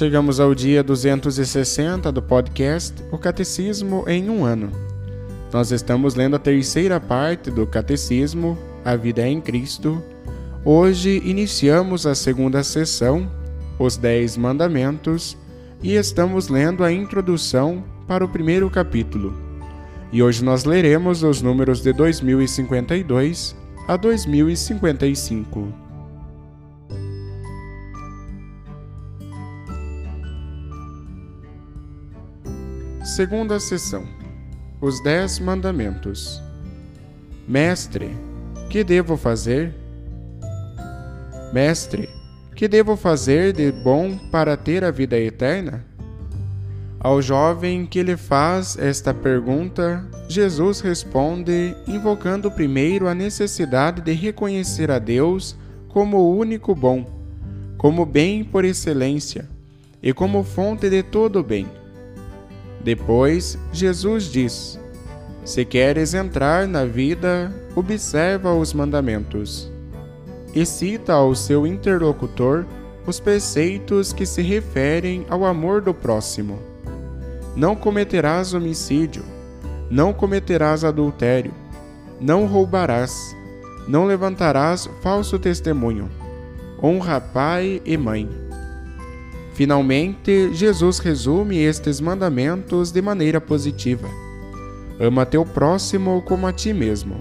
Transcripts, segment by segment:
Chegamos ao dia 260 do podcast O Catecismo em um ano. Nós estamos lendo a terceira parte do Catecismo, A Vida em Cristo. Hoje iniciamos a segunda sessão, Os Dez Mandamentos, e estamos lendo a introdução para o primeiro capítulo. E hoje nós leremos os números de 2052 a 2055. Segunda sessão. Os Dez Mandamentos. Mestre, que devo fazer? Mestre, que devo fazer de bom para ter a vida eterna? Ao jovem que lhe faz esta pergunta, Jesus responde, invocando primeiro a necessidade de reconhecer a Deus como o único bom, como bem por excelência e como fonte de todo bem. Depois, Jesus diz: Se queres entrar na vida, observa os mandamentos. E cita ao seu interlocutor os preceitos que se referem ao amor do próximo. Não cometerás homicídio, não cometerás adultério, não roubarás, não levantarás falso testemunho. Honra pai e mãe. Finalmente, Jesus resume estes mandamentos de maneira positiva. Ama teu próximo como a ti mesmo.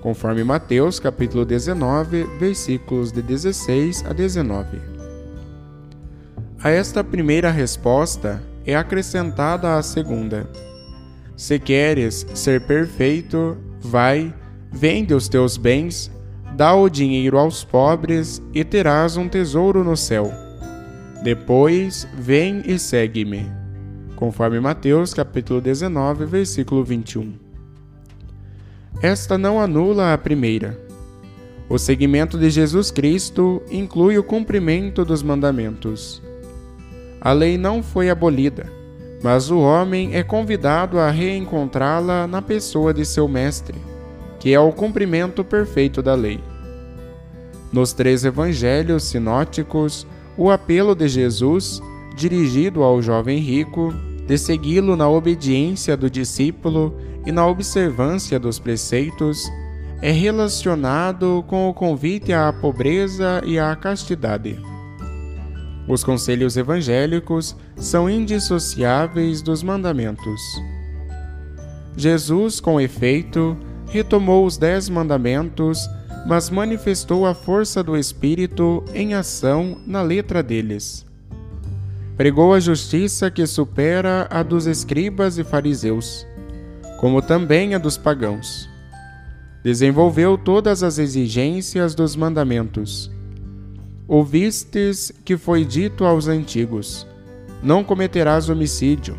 Conforme Mateus capítulo 19, versículos de 16 a 19. A esta primeira resposta é acrescentada a segunda. Se queres ser perfeito, vai, vende os teus bens, dá o dinheiro aos pobres e terás um tesouro no céu depois, vem e segue-me. Conforme Mateus capítulo 19, versículo 21. Esta não anula a primeira. O seguimento de Jesus Cristo inclui o cumprimento dos mandamentos. A lei não foi abolida, mas o homem é convidado a reencontrá-la na pessoa de seu mestre, que é o cumprimento perfeito da lei. Nos três evangelhos sinóticos, o apelo de Jesus, dirigido ao jovem rico, de segui-lo na obediência do discípulo e na observância dos preceitos, é relacionado com o convite à pobreza e à castidade. Os conselhos evangélicos são indissociáveis dos mandamentos. Jesus, com efeito, retomou os dez mandamentos mas manifestou a força do Espírito em ação na letra deles. Pregou a justiça que supera a dos escribas e fariseus, como também a dos pagãos. Desenvolveu todas as exigências dos mandamentos. Ouvistes que foi dito aos antigos: Não cometerás homicídio.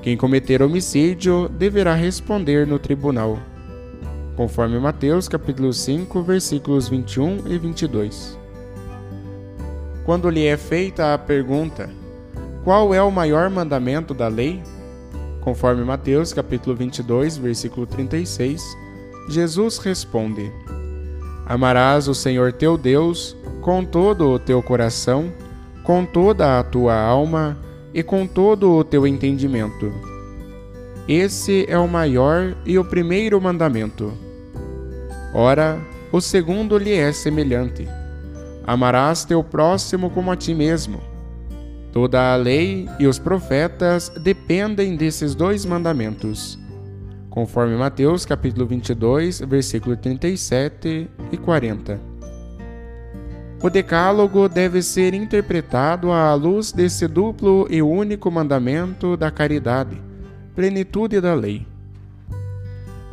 Quem cometer homicídio deverá responder no tribunal conforme Mateus capítulo 5, versículos 21 e 22. Quando lhe é feita a pergunta: Qual é o maior mandamento da lei? Conforme Mateus capítulo 22, versículo 36, Jesus responde: Amarás o Senhor teu Deus com todo o teu coração, com toda a tua alma e com todo o teu entendimento. Esse é o maior e o primeiro mandamento. Ora, o segundo lhe é semelhante: Amarás teu próximo como a ti mesmo. Toda a lei e os profetas dependem desses dois mandamentos, conforme Mateus capítulo 22, versículo 37 e 40. O decálogo deve ser interpretado à luz desse duplo e único mandamento da caridade, plenitude da lei.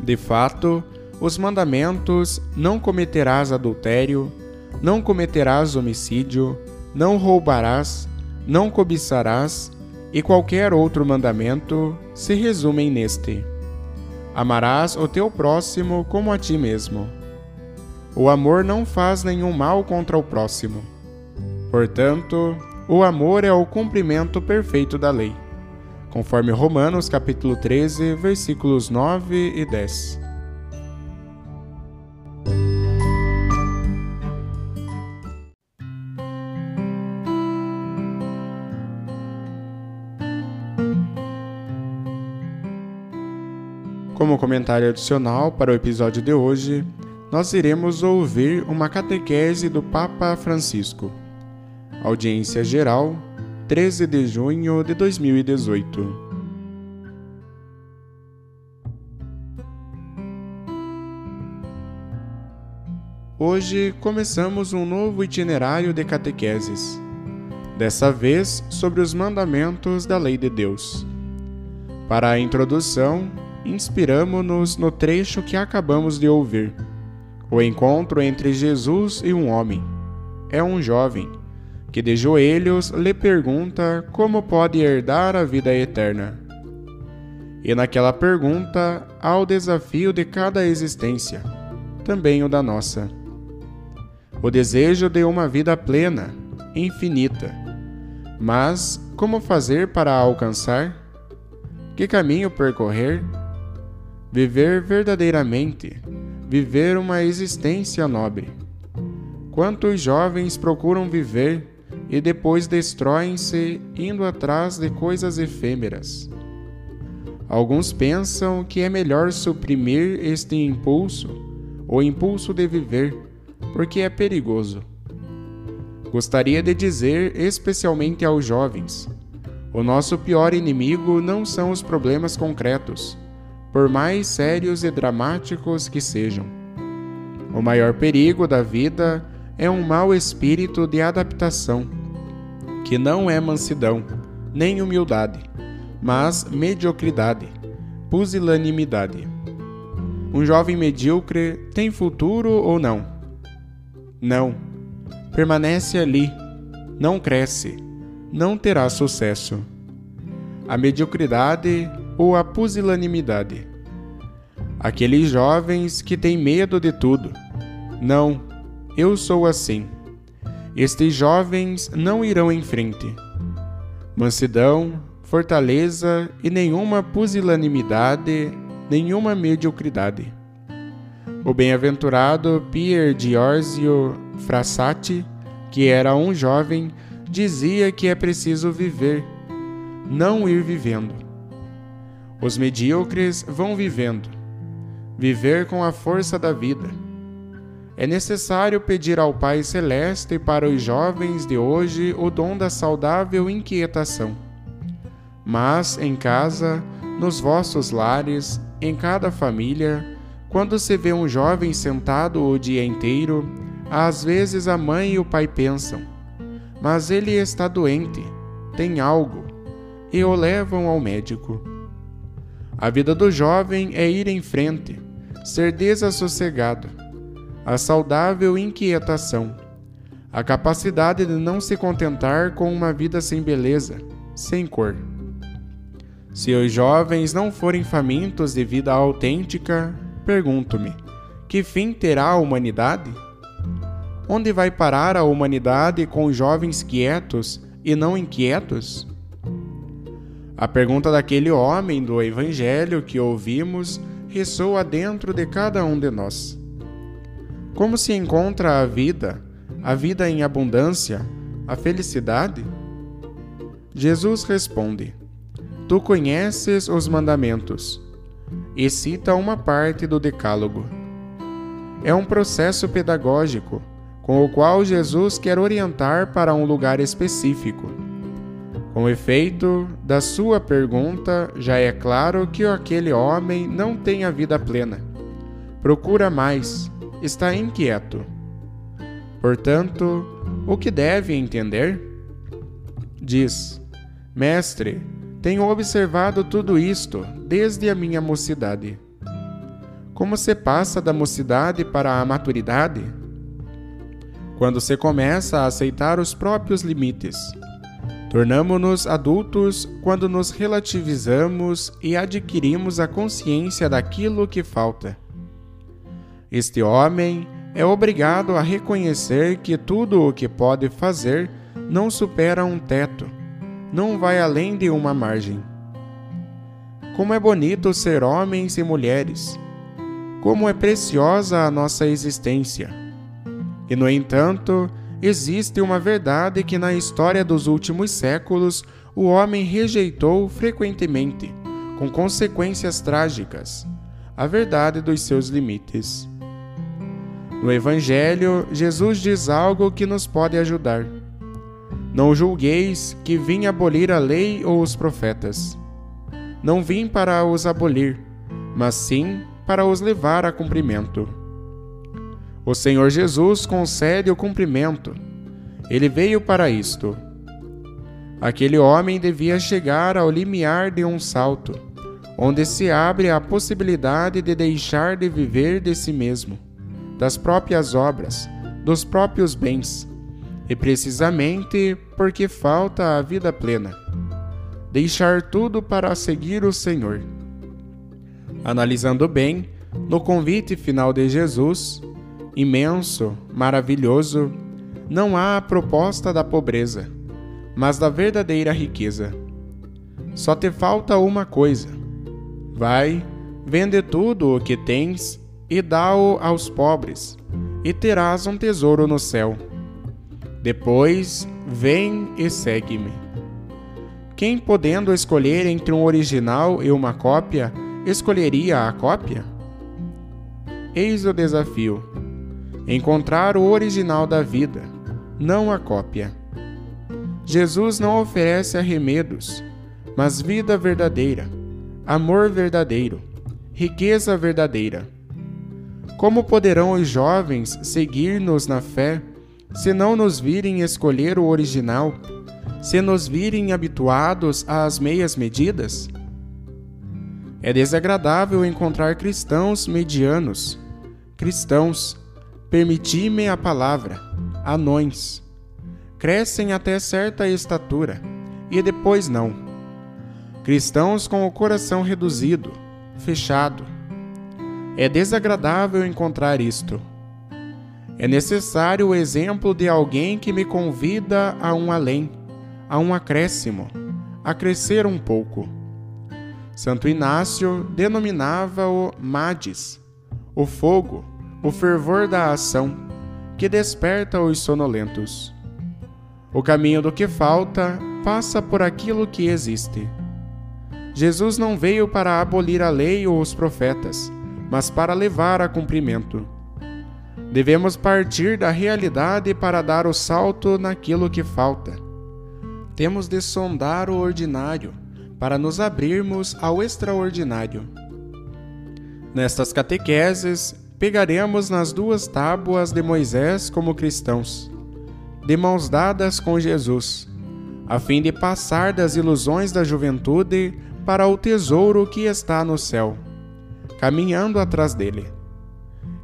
De fato, os mandamentos não cometerás adultério, não cometerás homicídio, não roubarás, não cobiçarás, e qualquer outro mandamento se resumem neste: Amarás o teu próximo como a ti mesmo. O amor não faz nenhum mal contra o próximo. Portanto, o amor é o cumprimento perfeito da lei, conforme Romanos capítulo 13, versículos 9 e 10. Como comentário adicional para o episódio de hoje, nós iremos ouvir uma catequese do Papa Francisco. Audiência geral, 13 de junho de 2018. Hoje começamos um novo itinerário de catequeses, dessa vez sobre os mandamentos da Lei de Deus. Para a introdução, inspiramo-nos no trecho que acabamos de ouvir. O encontro entre Jesus e um homem. É um jovem que de joelhos lhe pergunta como pode herdar a vida eterna. E naquela pergunta há o desafio de cada existência, também o da nossa. O desejo de uma vida plena, infinita. Mas como fazer para alcançar? Que caminho percorrer? Viver verdadeiramente, viver uma existência nobre. Quantos jovens procuram viver e depois destroem-se indo atrás de coisas efêmeras? Alguns pensam que é melhor suprimir este impulso, o impulso de viver, porque é perigoso. Gostaria de dizer especialmente aos jovens: o nosso pior inimigo não são os problemas concretos por mais sérios e dramáticos que sejam. O maior perigo da vida é um mau espírito de adaptação, que não é mansidão, nem humildade, mas mediocridade, pusilanimidade. Um jovem medíocre tem futuro ou não? Não. Permanece ali, não cresce, não terá sucesso. A mediocridade ou a pusilanimidade. Aqueles jovens que têm medo de tudo. Não, eu sou assim. Estes jovens não irão em frente. Mansidão, fortaleza e nenhuma pusilanimidade, nenhuma mediocridade. O bem-aventurado Pier Giorgio Frassati, que era um jovem, dizia que é preciso viver, não ir vivendo. Os medíocres vão vivendo. Viver com a força da vida. É necessário pedir ao Pai Celeste para os jovens de hoje o dom da saudável inquietação. Mas em casa, nos vossos lares, em cada família, quando se vê um jovem sentado o dia inteiro, às vezes a mãe e o pai pensam: mas ele está doente, tem algo, e o levam ao médico. A vida do jovem é ir em frente, ser desassossegado, a saudável inquietação, a capacidade de não se contentar com uma vida sem beleza, sem cor. Se os jovens não forem famintos de vida autêntica, pergunto-me: que fim terá a humanidade? Onde vai parar a humanidade com jovens quietos e não inquietos? A pergunta daquele homem do Evangelho que ouvimos ressoa dentro de cada um de nós. Como se encontra a vida, a vida em abundância, a felicidade? Jesus responde: Tu conheces os mandamentos, e cita uma parte do Decálogo. É um processo pedagógico, com o qual Jesus quer orientar para um lugar específico. Com efeito, da sua pergunta, já é claro que aquele homem não tem a vida plena. Procura mais, está inquieto. Portanto, o que deve entender? Diz: Mestre, tenho observado tudo isto desde a minha mocidade. Como se passa da mocidade para a maturidade? Quando se começa a aceitar os próprios limites. Tornamo-nos adultos quando nos relativizamos e adquirimos a consciência daquilo que falta. Este homem é obrigado a reconhecer que tudo o que pode fazer não supera um teto, não vai além de uma margem. Como é bonito ser homens e mulheres! Como é preciosa a nossa existência! E, no entanto, existe uma verdade que na história dos últimos séculos o homem rejeitou frequentemente, com consequências trágicas a verdade dos seus limites. No Evangelho, Jesus diz algo que nos pode ajudar. Não julgueis que vim abolir a lei ou os profetas. Não vim para os abolir, mas sim para os levar a cumprimento. O Senhor Jesus concede o cumprimento. Ele veio para isto. Aquele homem devia chegar ao limiar de um salto, onde se abre a possibilidade de deixar de viver de si mesmo das próprias obras, dos próprios bens, e precisamente porque falta a vida plena. Deixar tudo para seguir o Senhor. Analisando bem, no convite final de Jesus, imenso, maravilhoso, não há a proposta da pobreza, mas da verdadeira riqueza. Só te falta uma coisa. Vai, vende tudo o que tens e dá-o aos pobres, e terás um tesouro no céu. Depois, vem e segue-me. Quem, podendo escolher entre um original e uma cópia, escolheria a cópia? Eis o desafio: encontrar o original da vida, não a cópia. Jesus não oferece arremedos, mas vida verdadeira, amor verdadeiro, riqueza verdadeira como poderão os jovens seguir-nos na fé se não nos virem escolher o original, se nos virem habituados às meias medidas? É desagradável encontrar cristãos medianos, cristãos, permiti-me a palavra, anões. Crescem até certa estatura e depois não. Cristãos com o coração reduzido, fechado, é desagradável encontrar isto. É necessário o exemplo de alguém que me convida a um além, a um acréscimo, a crescer um pouco. Santo Inácio denominava-o Mades, o fogo, o fervor da ação, que desperta os sonolentos. O caminho do que falta passa por aquilo que existe. Jesus não veio para abolir a lei ou os profetas, mas para levar a cumprimento. Devemos partir da realidade para dar o salto naquilo que falta. Temos de sondar o ordinário para nos abrirmos ao extraordinário. Nestas catequeses, pegaremos nas duas tábuas de Moisés como cristãos, de mãos dadas com Jesus, a fim de passar das ilusões da juventude para o tesouro que está no céu caminhando atrás dele.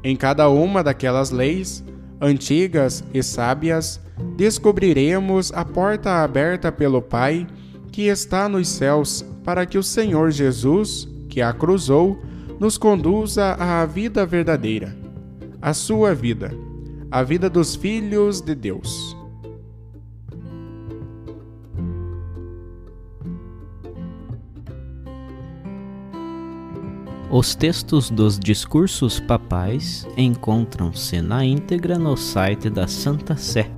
Em cada uma daquelas leis, antigas e sábias, descobriremos a porta aberta pelo Pai que está nos céus para que o Senhor Jesus, que a cruzou, nos conduza à vida verdadeira, a sua vida, a vida dos filhos de Deus. Os textos dos discursos papais encontram-se na íntegra no site da Santa Sé,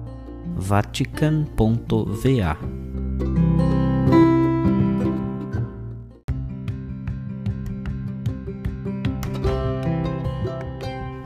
vatican.va.